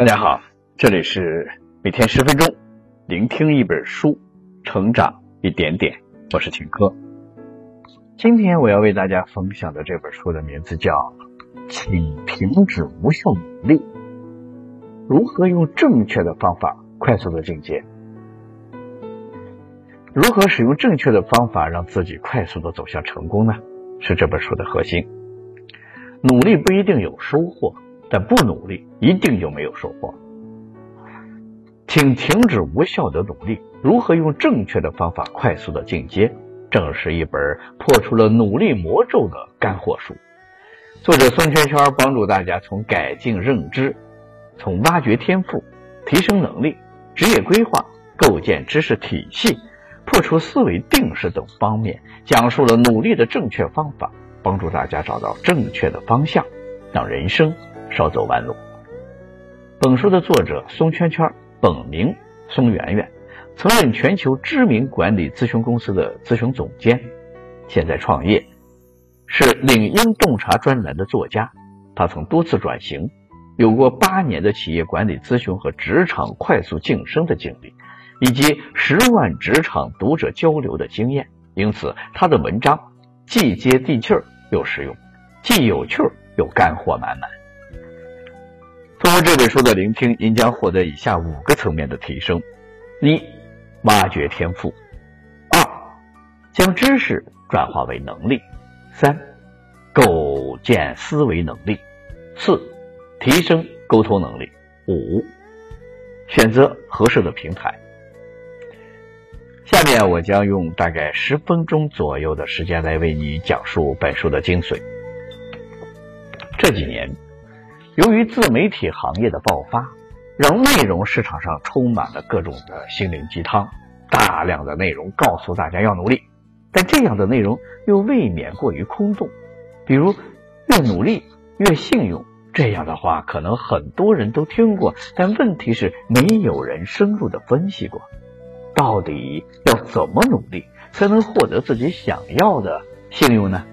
大家好，这里是每天十分钟，聆听一本书，成长一点点。我是秦科。今天我要为大家分享的这本书的名字叫《请停止无效努力》，如何用正确的方法快速的进阶？如何使用正确的方法让自己快速的走向成功呢？是这本书的核心。努力不一定有收获。但不努力，一定就没有收获。请停止无效的努力。如何用正确的方法快速的进阶？正是一本破除了努力魔咒的干货书。作者孙圈圈帮助大家从改进认知，从挖掘天赋、提升能力、职业规划、构建知识体系、破除思维定式等方面，讲述了努力的正确方法，帮助大家找到正确的方向，让人生。少走弯路。本书的作者松圈圈，本名松圆圆，曾任全球知名管理咨询公司的咨询总监，现在创业，是领英洞察专栏的作家。他曾多次转型，有过八年的企业管理咨询和职场快速晋升的经历，以及十万职场读者交流的经验。因此，他的文章既接地气儿又实用，既有趣儿又干货满满。通过这本书的聆听，您将获得以下五个层面的提升：一、挖掘天赋；二、将知识转化为能力；三、构建思维能力；四、提升沟通能力；五、选择合适的平台。下面我将用大概十分钟左右的时间来为你讲述本书的精髓。这几年。由于自媒体行业的爆发，让内容市场上充满了各种的心灵鸡汤，大量的内容告诉大家要努力，但这样的内容又未免过于空洞。比如“越努力越幸运”这样的话，可能很多人都听过，但问题是没有人深入的分析过，到底要怎么努力才能获得自己想要的幸运呢？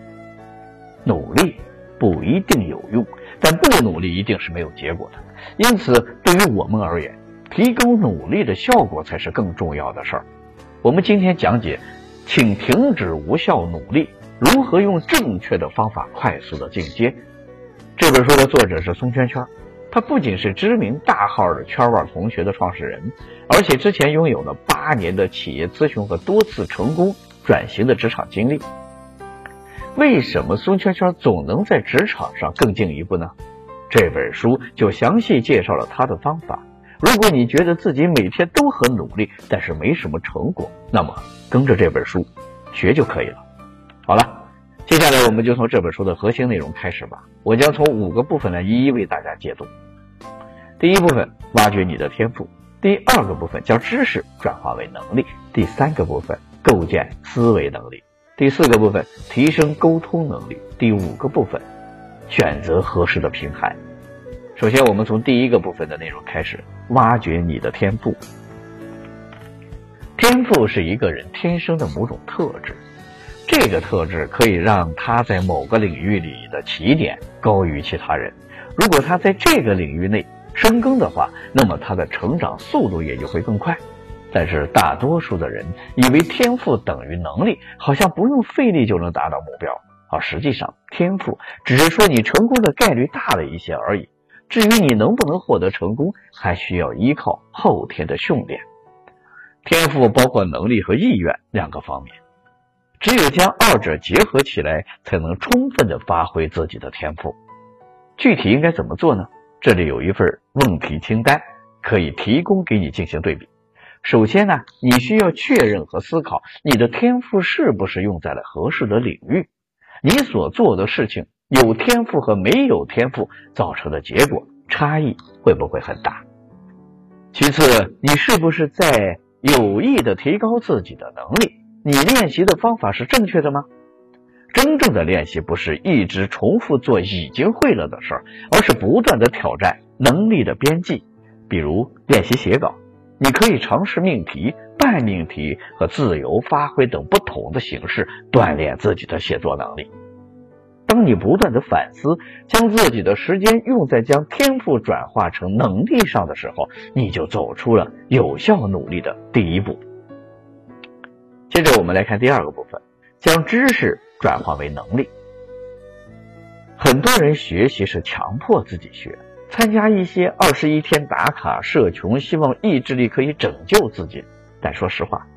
努力不一定有用。但不努力一定是没有结果的，因此对于我们而言，提高努力的效果才是更重要的事儿。我们今天讲解，请停止无效努力，如何用正确的方法快速的进阶。这本书的作者是松圈圈，他不仅是知名大号的圈外同学的创始人，而且之前拥有了八年的企业咨询和多次成功转型的职场经历。为什么孙圈圈总能在职场上更进一步呢？这本书就详细介绍了他的方法。如果你觉得自己每天都很努力，但是没什么成果，那么跟着这本书学就可以了。好了，接下来我们就从这本书的核心内容开始吧。我将从五个部分来一一为大家解读。第一部分，挖掘你的天赋；第二个部分，将知识转化为能力；第三个部分，构建思维能力。第四个部分，提升沟通能力。第五个部分，选择合适的平台。首先，我们从第一个部分的内容开始，挖掘你的天赋。天赋是一个人天生的某种特质，这个特质可以让他在某个领域里的起点高于其他人。如果他在这个领域内深耕的话，那么他的成长速度也就会更快。但是大多数的人以为天赋等于能力，好像不用费力就能达到目标，而实际上天赋只是说你成功的概率大了一些而已。至于你能不能获得成功，还需要依靠后天的训练。天赋包括能力和意愿两个方面，只有将二者结合起来，才能充分的发挥自己的天赋。具体应该怎么做呢？这里有一份问题清单，可以提供给你进行对比。首先呢，你需要确认和思考你的天赋是不是用在了合适的领域，你所做的事情有天赋和没有天赋造成的结果差异会不会很大？其次，你是不是在有意的提高自己的能力？你练习的方法是正确的吗？真正的练习不是一直重复做已经会了的事儿，而是不断的挑战能力的边际，比如练习写稿。你可以尝试命题、半命题和自由发挥等不同的形式，锻炼自己的写作能力。当你不断的反思，将自己的时间用在将天赋转化成能力上的时候，你就走出了有效努力的第一步。接着我们来看第二个部分，将知识转化为能力。很多人学习是强迫自己学，参加一些二十一天打卡社群，希望意志力可以拯救自己。但说实话，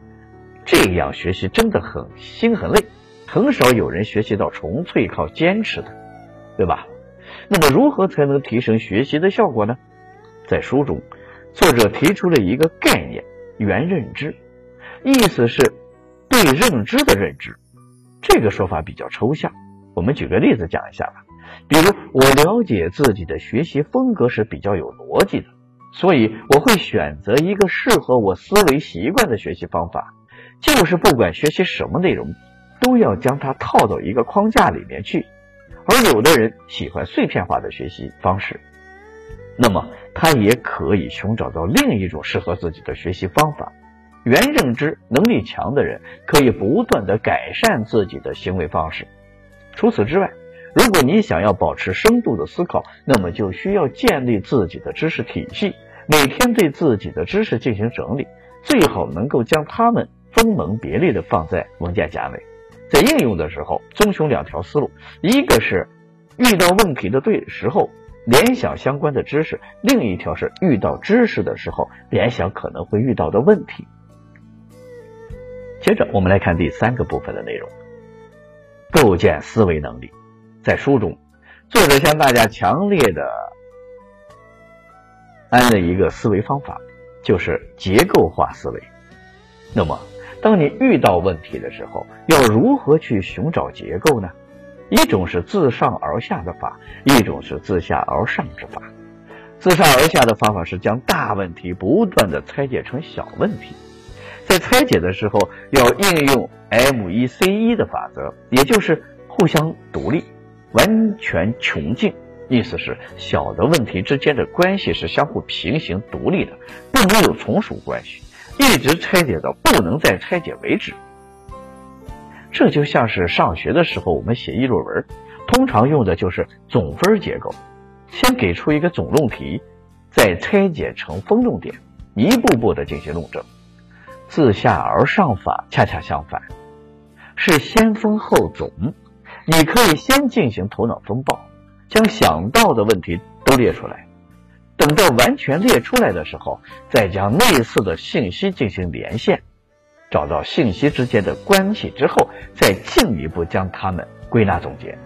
这样学习真的很心很累，很少有人学习到纯粹靠坚持的，对吧？那么如何才能提升学习的效果呢？在书中，作者提出了一个概念“原认知”，意思是对认知的认知。这个说法比较抽象，我们举个例子讲一下吧。比如，我了解自己的学习风格是比较有逻辑的，所以我会选择一个适合我思维习惯的学习方法，就是不管学习什么内容，都要将它套到一个框架里面去。而有的人喜欢碎片化的学习方式，那么他也可以寻找到另一种适合自己的学习方法。原认知能力强的人可以不断的改善自己的行为方式。除此之外，如果你想要保持深度的思考，那么就需要建立自己的知识体系，每天对自己的知识进行整理，最好能够将它们分门别类的放在文件夹内。在应用的时候，遵循两条思路：一个是遇到问题的对时候联想相关的知识，另一条是遇到知识的时候联想可能会遇到的问题。接着，我们来看第三个部分的内容：构建思维能力。在书中，作者向大家强烈的安了一个思维方法，就是结构化思维。那么，当你遇到问题的时候，要如何去寻找结构呢？一种是自上而下的法，一种是自下而上之法。自上而下的方法是将大问题不断的拆解成小问题，在拆解的时候要应用 M 一 C 一的法则，也就是互相独立。完全穷尽，意思是小的问题之间的关系是相互平行独立的，不能有从属关系，一直拆解到不能再拆解为止。这就像是上学的时候我们写议论文，通常用的就是总分结构，先给出一个总论题，再拆解成分论点，一步步的进行论证。自下而上法恰恰相反，是先分后总。你可以先进行头脑风暴，将想到的问题都列出来，等到完全列出来的时候，再将类似的信息进行连线，找到信息之间的关系之后，再进一步将它们归纳总结。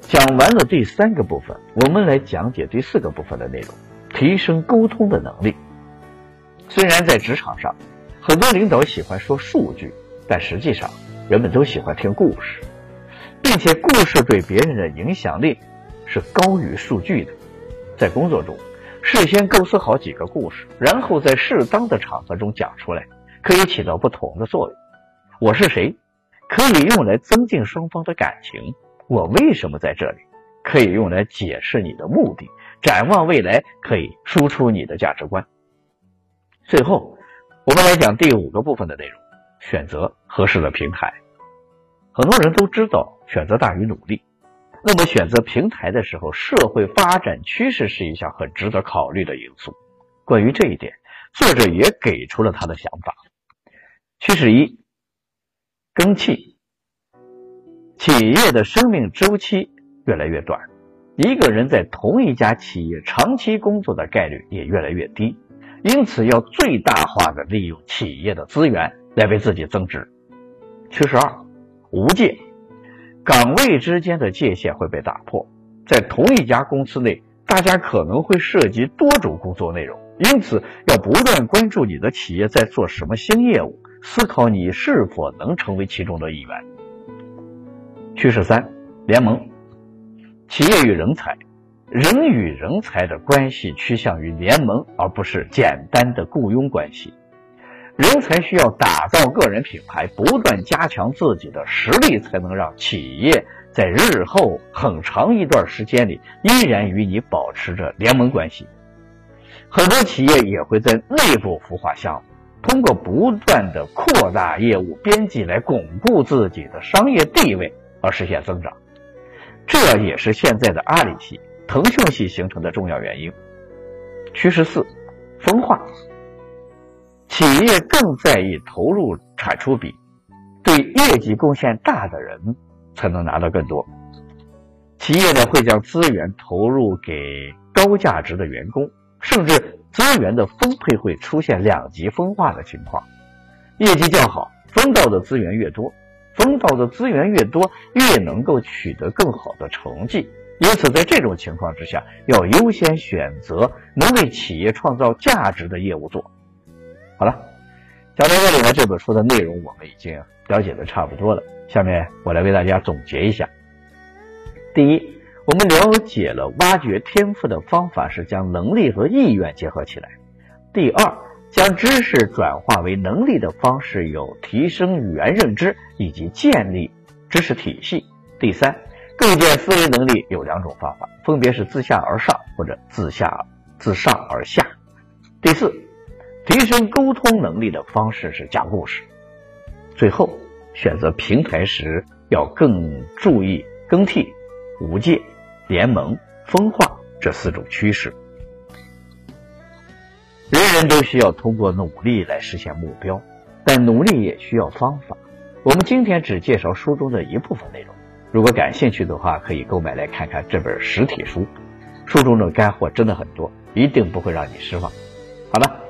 讲完了第三个部分，我们来讲解第四个部分的内容：提升沟通的能力。虽然在职场上，很多领导喜欢说数据，但实际上人们都喜欢听故事。并且故事对别人的影响力是高于数据的。在工作中，事先构思好几个故事，然后在适当的场合中讲出来，可以起到不同的作用。我是谁？可以用来增进双方的感情。我为什么在这里？可以用来解释你的目的。展望未来，可以输出你的价值观。最后，我们来讲第五个部分的内容：选择合适的平台。很多人都知道选择大于努力，那么选择平台的时候，社会发展趋势是一项很值得考虑的因素。关于这一点，作者也给出了他的想法。趋势一：更替。企业的生命周期越来越短，一个人在同一家企业长期工作的概率也越来越低，因此要最大化的利用企业的资源来为自己增值。趋势二。无界，岗位之间的界限会被打破。在同一家公司内，大家可能会涉及多种工作内容，因此要不断关注你的企业在做什么新业务，思考你是否能成为其中的一员。趋势三：联盟。企业与人才，人与人才的关系趋向于联盟，而不是简单的雇佣关系。人才需要打造个人品牌，不断加强自己的实力，才能让企业在日后很长一段时间里依然与你保持着联盟关系。很多企业也会在内部孵化项目，通过不断的扩大业务边际来巩固自己的商业地位而实现增长。这也是现在的阿里系、腾讯系形成的重要原因。趋势四：分化。企业更在意投入产出比，对业绩贡献大的人才能拿到更多。企业呢会将资源投入给高价值的员工，甚至资源的分配会出现两极分化的情况。业绩较好，分到的资源越多，分到的资源越多，越能够取得更好的成绩。因此，在这种情况之下，要优先选择能为企业创造价值的业务做。好了，讲到这里呢，这本书的内容我们已经了解的差不多了。下面我来为大家总结一下。第一，我们了解了挖掘天赋的方法是将能力和意愿结合起来。第二，将知识转化为能力的方式有提升语言认知以及建立知识体系。第三，构建思维能力有两种方法，分别是自下而上或者自下自上而下。第四。提升沟通能力的方式是讲故事。最后，选择平台时要更注意更替、无界、联盟、分化这四种趋势。人人都需要通过努力来实现目标，但努力也需要方法。我们今天只介绍书中的一部分内容。如果感兴趣的话，可以购买来看看这本实体书。书中的干货真的很多，一定不会让你失望。好了。